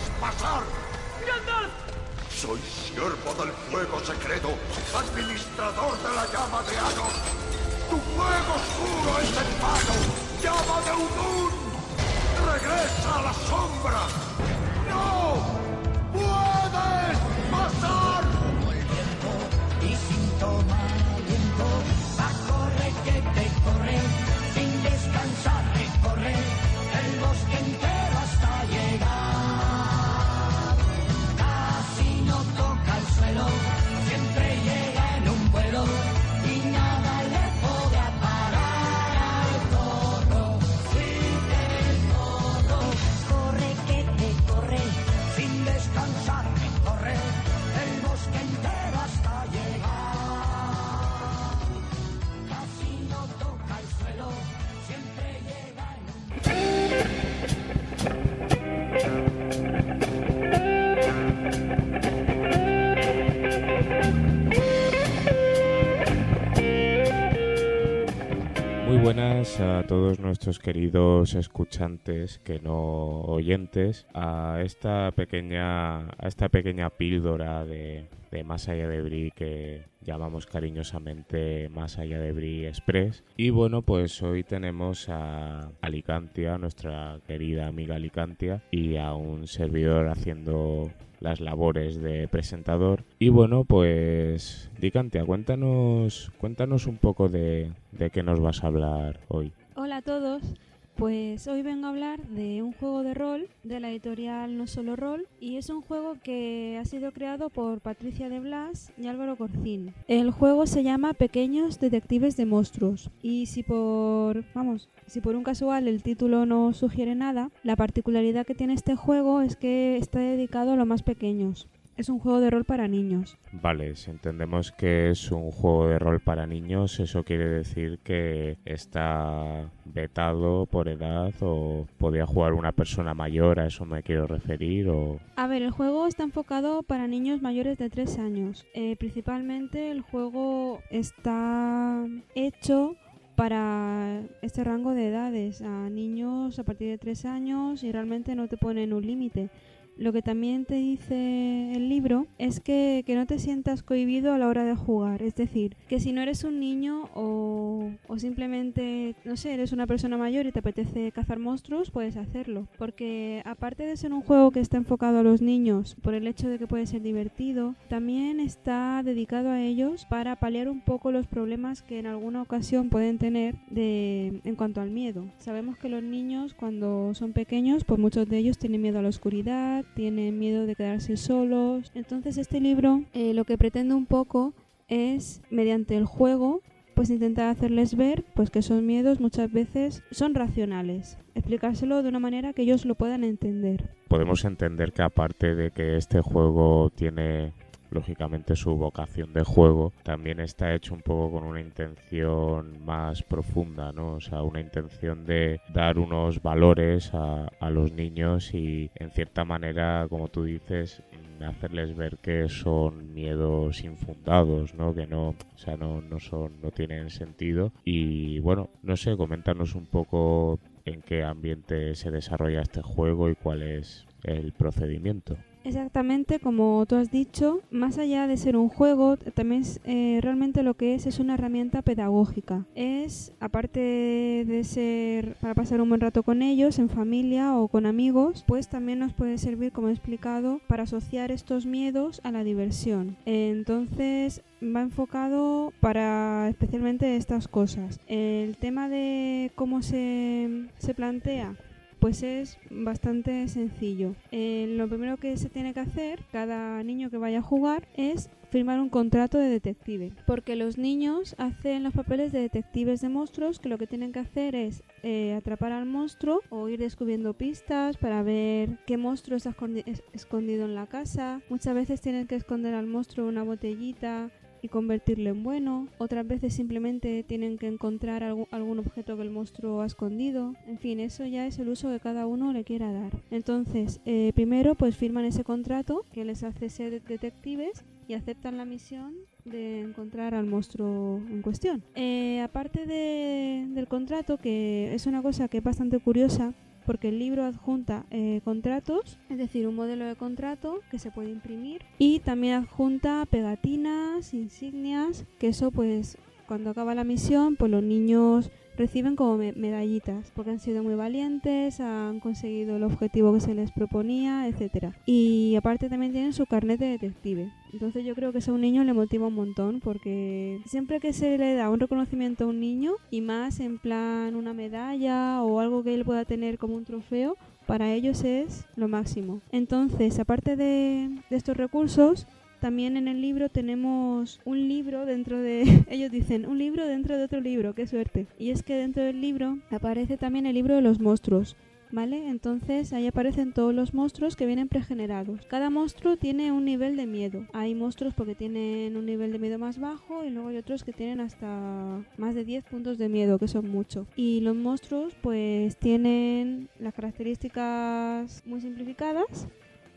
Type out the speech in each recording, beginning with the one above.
puedes pasar! ¡Gandalf! Soy siervo del fuego secreto, administrador de la llama de Anos. ¡Tu fuego oscuro es en vano! ¡Llama de Udun! ¡Regresa a la sombra! Todos nuestros queridos escuchantes, que no oyentes, a esta pequeña, a esta pequeña píldora de, de Más allá de Brie que llamamos cariñosamente Más allá de Brie Express. Y bueno, pues hoy tenemos a Alicantia, nuestra querida amiga Alicantia, y a un servidor haciendo las labores de presentador. Y bueno, pues Licantia, cuéntanos, cuéntanos un poco de, de qué nos vas a hablar hoy. Hola a todos. Pues hoy vengo a hablar de un juego de rol de la editorial No Solo Rol y es un juego que ha sido creado por Patricia de Blas y Álvaro Corcín. El juego se llama Pequeños Detectives de Monstruos y si por, vamos, si por un casual el título no sugiere nada, la particularidad que tiene este juego es que está dedicado a los más pequeños. Es un juego de rol para niños. Vale, si entendemos que es un juego de rol para niños, eso quiere decir que está vetado por edad o podía jugar una persona mayor, a eso me quiero referir, o... A ver, el juego está enfocado para niños mayores de 3 años. Eh, principalmente el juego está hecho para este rango de edades, a niños a partir de 3 años y realmente no te ponen un límite. Lo que también te dice el libro es que, que, no te sientas cohibido a la hora de jugar. Es decir, que si no eres un niño o, o, simplemente, no sé, eres una persona mayor y te apetece cazar monstruos, puedes hacerlo. Porque aparte de ser un juego que está enfocado a los niños por el hecho de que puede ser divertido, también está dedicado a ellos para paliar un poco los problemas que en alguna ocasión pueden tener de, en cuanto al miedo. Sabemos que los niños cuando son pequeños, pues muchos de ellos tienen miedo a la oscuridad, tienen miedo de quedarse solos. Entonces este libro eh, lo que pretende un poco es, mediante el juego, pues intentar hacerles ver pues que esos miedos muchas veces son racionales. Explicárselo de una manera que ellos lo puedan entender. Podemos entender que aparte de que este juego tiene lógicamente su vocación de juego también está hecho un poco con una intención más profunda, ¿no? O sea, una intención de dar unos valores a, a los niños y en cierta manera, como tú dices, hacerles ver que son miedos infundados, ¿no? Que no, o sea, no, no son, no tienen sentido. Y bueno, no sé, coméntanos un poco en qué ambiente se desarrolla este juego y cuál es el procedimiento. Exactamente como tú has dicho, más allá de ser un juego, también es, eh, realmente lo que es es una herramienta pedagógica. Es, aparte de ser para pasar un buen rato con ellos, en familia o con amigos, pues también nos puede servir, como he explicado, para asociar estos miedos a la diversión. Entonces, va enfocado para especialmente estas cosas. El tema de cómo se, se plantea pues es bastante sencillo. Eh, lo primero que se tiene que hacer, cada niño que vaya a jugar, es firmar un contrato de detective. Porque los niños hacen los papeles de detectives de monstruos que lo que tienen que hacer es eh, atrapar al monstruo o ir descubriendo pistas para ver qué monstruo está escondi- es- escondido en la casa. Muchas veces tienen que esconder al monstruo una botellita y convertirlo en bueno. Otras veces simplemente tienen que encontrar algún objeto que el monstruo ha escondido. En fin, eso ya es el uso que cada uno le quiera dar. Entonces, eh, primero pues firman ese contrato que les hace ser de- detectives y aceptan la misión de encontrar al monstruo en cuestión. Eh, aparte de- del contrato, que es una cosa que es bastante curiosa, porque el libro adjunta eh, contratos, es decir, un modelo de contrato que se puede imprimir y también adjunta pegatinas, insignias, que eso pues cuando acaba la misión pues los niños reciben como me- medallitas porque han sido muy valientes, han conseguido el objetivo que se les proponía, etcétera. Y aparte también tienen su carnet de detective. Entonces yo creo que eso a un niño le motiva un montón porque siempre que se le da un reconocimiento a un niño y más en plan una medalla o algo que él pueda tener como un trofeo, para ellos es lo máximo. Entonces, aparte de, de estos recursos, también en el libro tenemos un libro dentro de... Ellos dicen, un libro dentro de otro libro, qué suerte. Y es que dentro del libro aparece también el libro de los monstruos. ¿Vale? Entonces ahí aparecen todos los monstruos que vienen pregenerados. Cada monstruo tiene un nivel de miedo. Hay monstruos porque tienen un nivel de miedo más bajo y luego hay otros que tienen hasta más de 10 puntos de miedo, que son mucho. Y los monstruos pues tienen las características muy simplificadas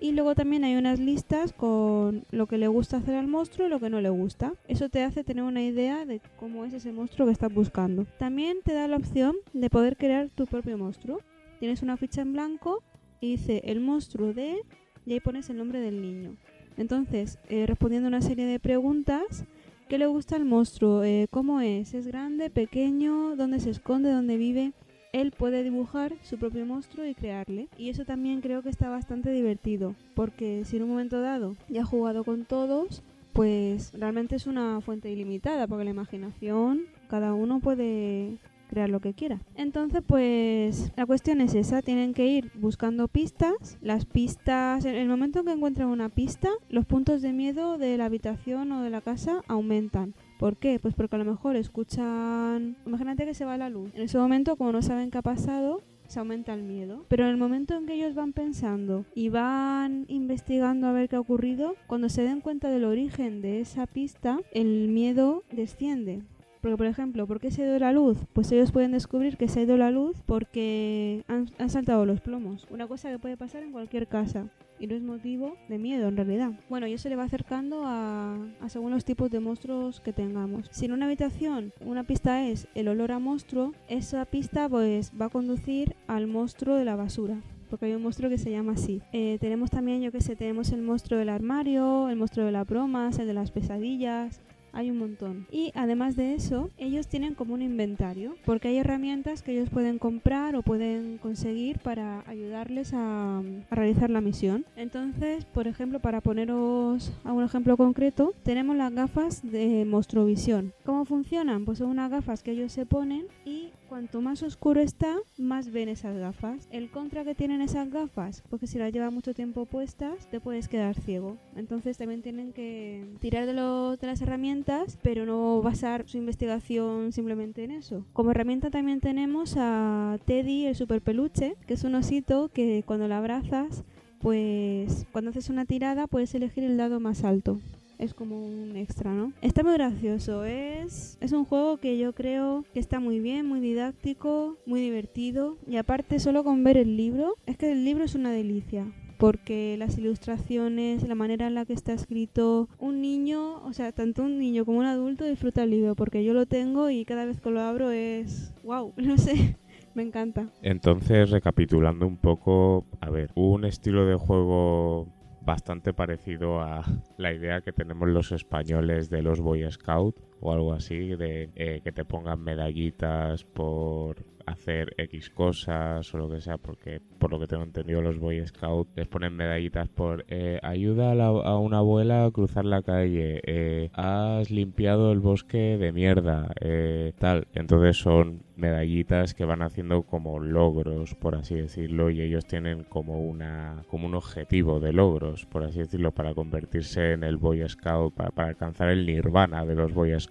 y luego también hay unas listas con lo que le gusta hacer al monstruo y lo que no le gusta. Eso te hace tener una idea de cómo es ese monstruo que estás buscando. También te da la opción de poder crear tu propio monstruo. Tienes una ficha en blanco y dice el monstruo de y ahí pones el nombre del niño. Entonces, eh, respondiendo una serie de preguntas, ¿qué le gusta al monstruo? Eh, ¿Cómo es? ¿Es grande? ¿Pequeño? ¿Dónde se esconde? ¿Dónde vive? Él puede dibujar su propio monstruo y crearle. Y eso también creo que está bastante divertido, porque si en un momento dado ya ha jugado con todos, pues realmente es una fuente ilimitada, porque la imaginación, cada uno puede crear lo que quiera. Entonces, pues la cuestión es esa, tienen que ir buscando pistas. Las pistas, en el momento en que encuentran una pista, los puntos de miedo de la habitación o de la casa aumentan. ¿Por qué? Pues porque a lo mejor escuchan... Imagínate que se va la luz. En ese momento, como no saben qué ha pasado, se aumenta el miedo. Pero en el momento en que ellos van pensando y van investigando a ver qué ha ocurrido, cuando se den cuenta del origen de esa pista, el miedo desciende. Porque, por ejemplo, ¿por qué se ha ido la luz? Pues ellos pueden descubrir que se ha ido la luz porque han, han saltado los plomos. Una cosa que puede pasar en cualquier casa. Y no es motivo de miedo en realidad. Bueno, y eso le va acercando a según los tipos de monstruos que tengamos. Si en una habitación una pista es el olor a monstruo, esa pista pues va a conducir al monstruo de la basura porque hay un monstruo que se llama así. Eh, tenemos también, yo que sé, tenemos el monstruo del armario, el monstruo de las bromas, el de las pesadillas, hay un montón. Y además de eso, ellos tienen como un inventario, porque hay herramientas que ellos pueden comprar o pueden conseguir para ayudarles a, realizar la misión. Entonces, por ejemplo, para poneros a un ejemplo concreto, tenemos las gafas de Monstrovisión. ¿Cómo funcionan? Pues son unas gafas que ellos se ponen y cuanto más oscuro está, más ven esas gafas. El contra que tienen esas gafas, porque si las llevas mucho tiempo puestas, te puedes quedar ciego. Entonces también tienen que tirar de, las herramientas, pero no basar su investigación simplemente en eso. Como herramienta también tenemos a Teddy, el super peluche, que es un osito que cuando lo abrazas, pues cuando haces una tirada puedes elegir el dado más alto es como un extra, ¿no? Está muy gracioso, es, es un juego que yo creo que está muy bien, muy didáctico, muy divertido y aparte solo con ver el libro, es que el libro es una delicia. Porque las ilustraciones, la manera en la que está escrito, un niño, o sea, tanto un niño como un adulto disfruta el libro, porque yo lo tengo y cada vez que lo abro es, wow, no sé, me encanta. Entonces, recapitulando un poco, a ver, un estilo de juego bastante parecido a la idea que tenemos los españoles de los Boy Scout o algo así, de eh, que te pongan medallitas por hacer X cosas o lo que sea, porque por lo que tengo entendido los Boy Scouts les ponen medallitas por eh, ayuda a, una abuela a cruzar la calle, eh, has limpiado el bosque de mierda, eh, tal. Entonces son medallitas que van haciendo como logros, por así decirlo, y ellos tienen como una como un objetivo de logros, por así decirlo, para convertirse en el Boy Scout, para, alcanzar el nirvana de los Boy Scouts,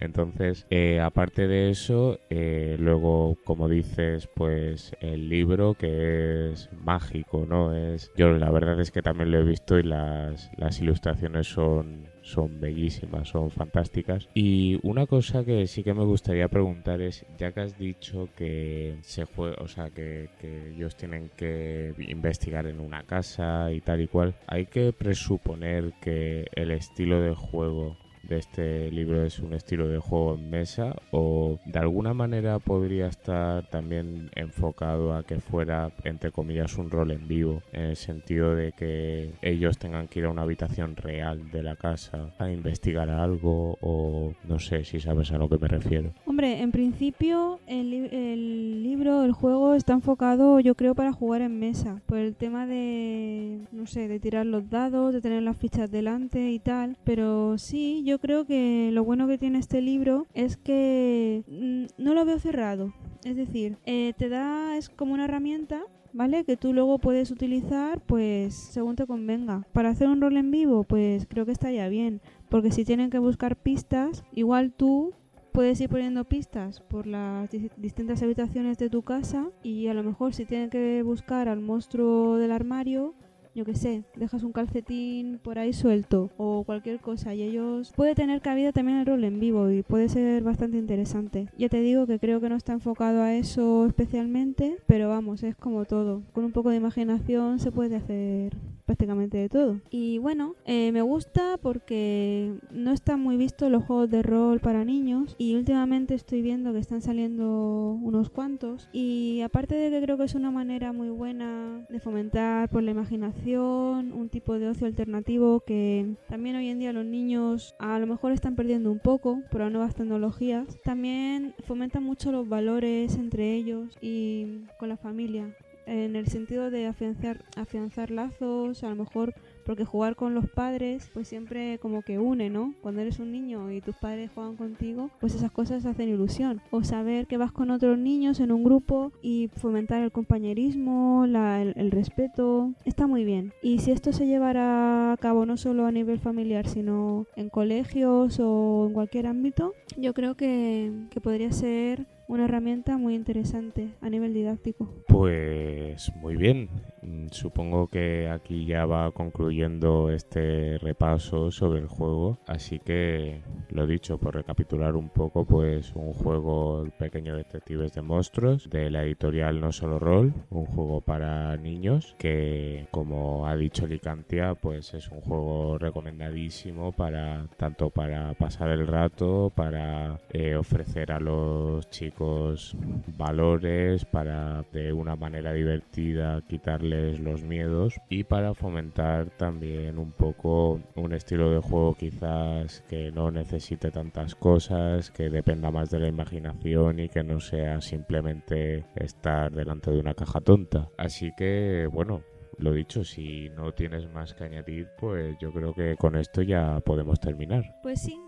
Entonces, aparte de eso, luego como dices, pues el libro que es mágico, ¿no? Es, yo la verdad es que también lo he visto y las, las ilustraciones son, son bellísimas, son fantásticas. Y una cosa que sí que me gustaría preguntar es, ya que has dicho que se juega, o sea, que, ellos tienen que investigar en una casa y tal y cual, hay que presuponer que el estilo de juego de este libro es un estilo de juego en mesa o de alguna manera podría estar también enfocado a que fuera entre comillas un rol en vivo en el sentido de que ellos tengan que ir a una habitación real de la casa a investigar algo o no sé si sabes a lo que me refiero. Hombre, en principio el, el el juego está enfocado yo creo para jugar en mesa por el tema de no sé, de tirar los dados, de tener las fichas delante y tal, pero sí, yo creo que lo bueno que tiene este libro es que mm, no lo veo cerrado. Es decir, eh, te da, es como una herramienta ¿vale? Que tú luego puedes utilizar, pues, según te convenga. Para hacer un rol en vivo, pues creo que estaría bien, porque si tienen que buscar pistas, igual tú puedes ir poniendo pistas por las distintas habitaciones de tu casa y a lo mejor si tienen que buscar al monstruo del armario, yo qué sé, dejas un calcetín por ahí suelto o cualquier cosa y ellos puede tener cabida también el rol en vivo y puede ser bastante interesante. Ya te digo que creo que no está enfocado a eso especialmente, pero vamos, es como todo. Con un poco de imaginación se puede hacer prácticamente de todo. Y bueno, eh, me gusta porque no están muy vistos los juegos de rol para niños y últimamente estoy viendo que están saliendo unos cuantos y aparte de que creo que es una manera muy buena de fomentar por la imaginación, un tipo de ocio alternativo que también hoy en día los niños a lo mejor están perdiendo un poco por las nuevas tecnologías, también fomenta mucho los valores entre ellos y con la familia en el sentido de afianzar, afianzar lazos, a lo mejor porque jugar con los padres pues siempre como que une, ¿no? Cuando eres un niño y tus padres juegan contigo, pues esas cosas hacen ilusión. O saber que vas con otros niños en un grupo y fomentar el compañerismo, la, el, respeto, está muy bien. Y si esto se llevara a cabo no solo a nivel familiar, sino en colegios o en cualquier ámbito, yo creo que, que podría ser una herramienta muy interesante a nivel didáctico. Pues muy bien. Mm, supongo que aquí ya va concluyendo este repaso sobre el juego. Así que lo dicho, por recapitular un poco, pues un juego Pequeño Detectives de Monstruos de la editorial No Solo Roll, un juego para niños que, como ha dicho Licantia, pues es un juego recomendadísimo para tanto para pasar el rato, para eh, ofrecer a los chicos valores para de una manera divertida los miedos y para fomentar también un poco un estilo de juego quizás que no necesite tantas cosas, que dependa más de la imaginación y que no sea simplemente estar delante de una caja tonta. Así que bueno, lo dicho, si no tienes más que añadir, pues yo creo que con esto ya podemos terminar. Pues sí,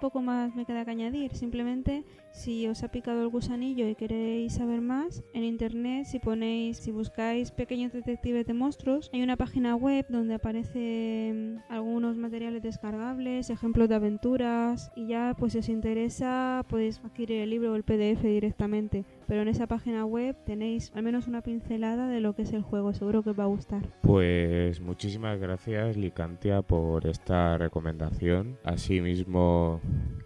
poco más me queda que añadir. Simplemente si os ha picado el gusanillo y queréis saber más, en internet si ponéis, si buscáis pequeños detectives de monstruos, hay una página web donde aparecen algunos materiales descargables, ejemplos de aventuras y ya pues si os interesa podéis adquirir el libro o el PDF directamente. Pero en esa página web tenéis al menos una pincelada de lo que es el juego, seguro que os va a gustar. Pues muchísimas gracias Licantia por esta recomendación. Asimismo,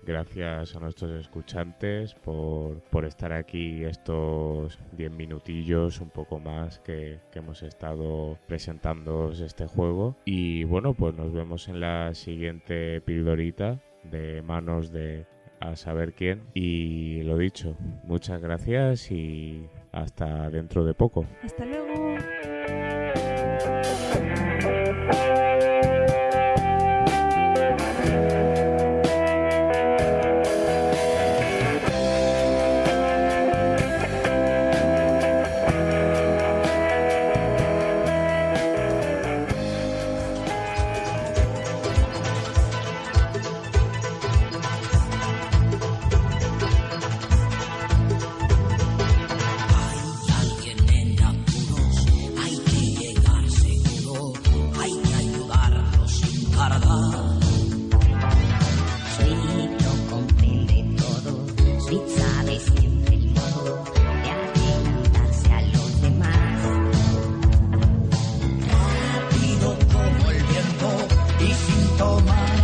gracias a nuestros escuchantes por, por estar aquí estos 10 minutillos, un poco más que, que hemos estado presentando este juego. Y bueno, pues nos vemos en la siguiente pildorita de manos de a saber quién. Y lo dicho, muchas gracias y hasta dentro de poco. Hasta luego. y sin tomar.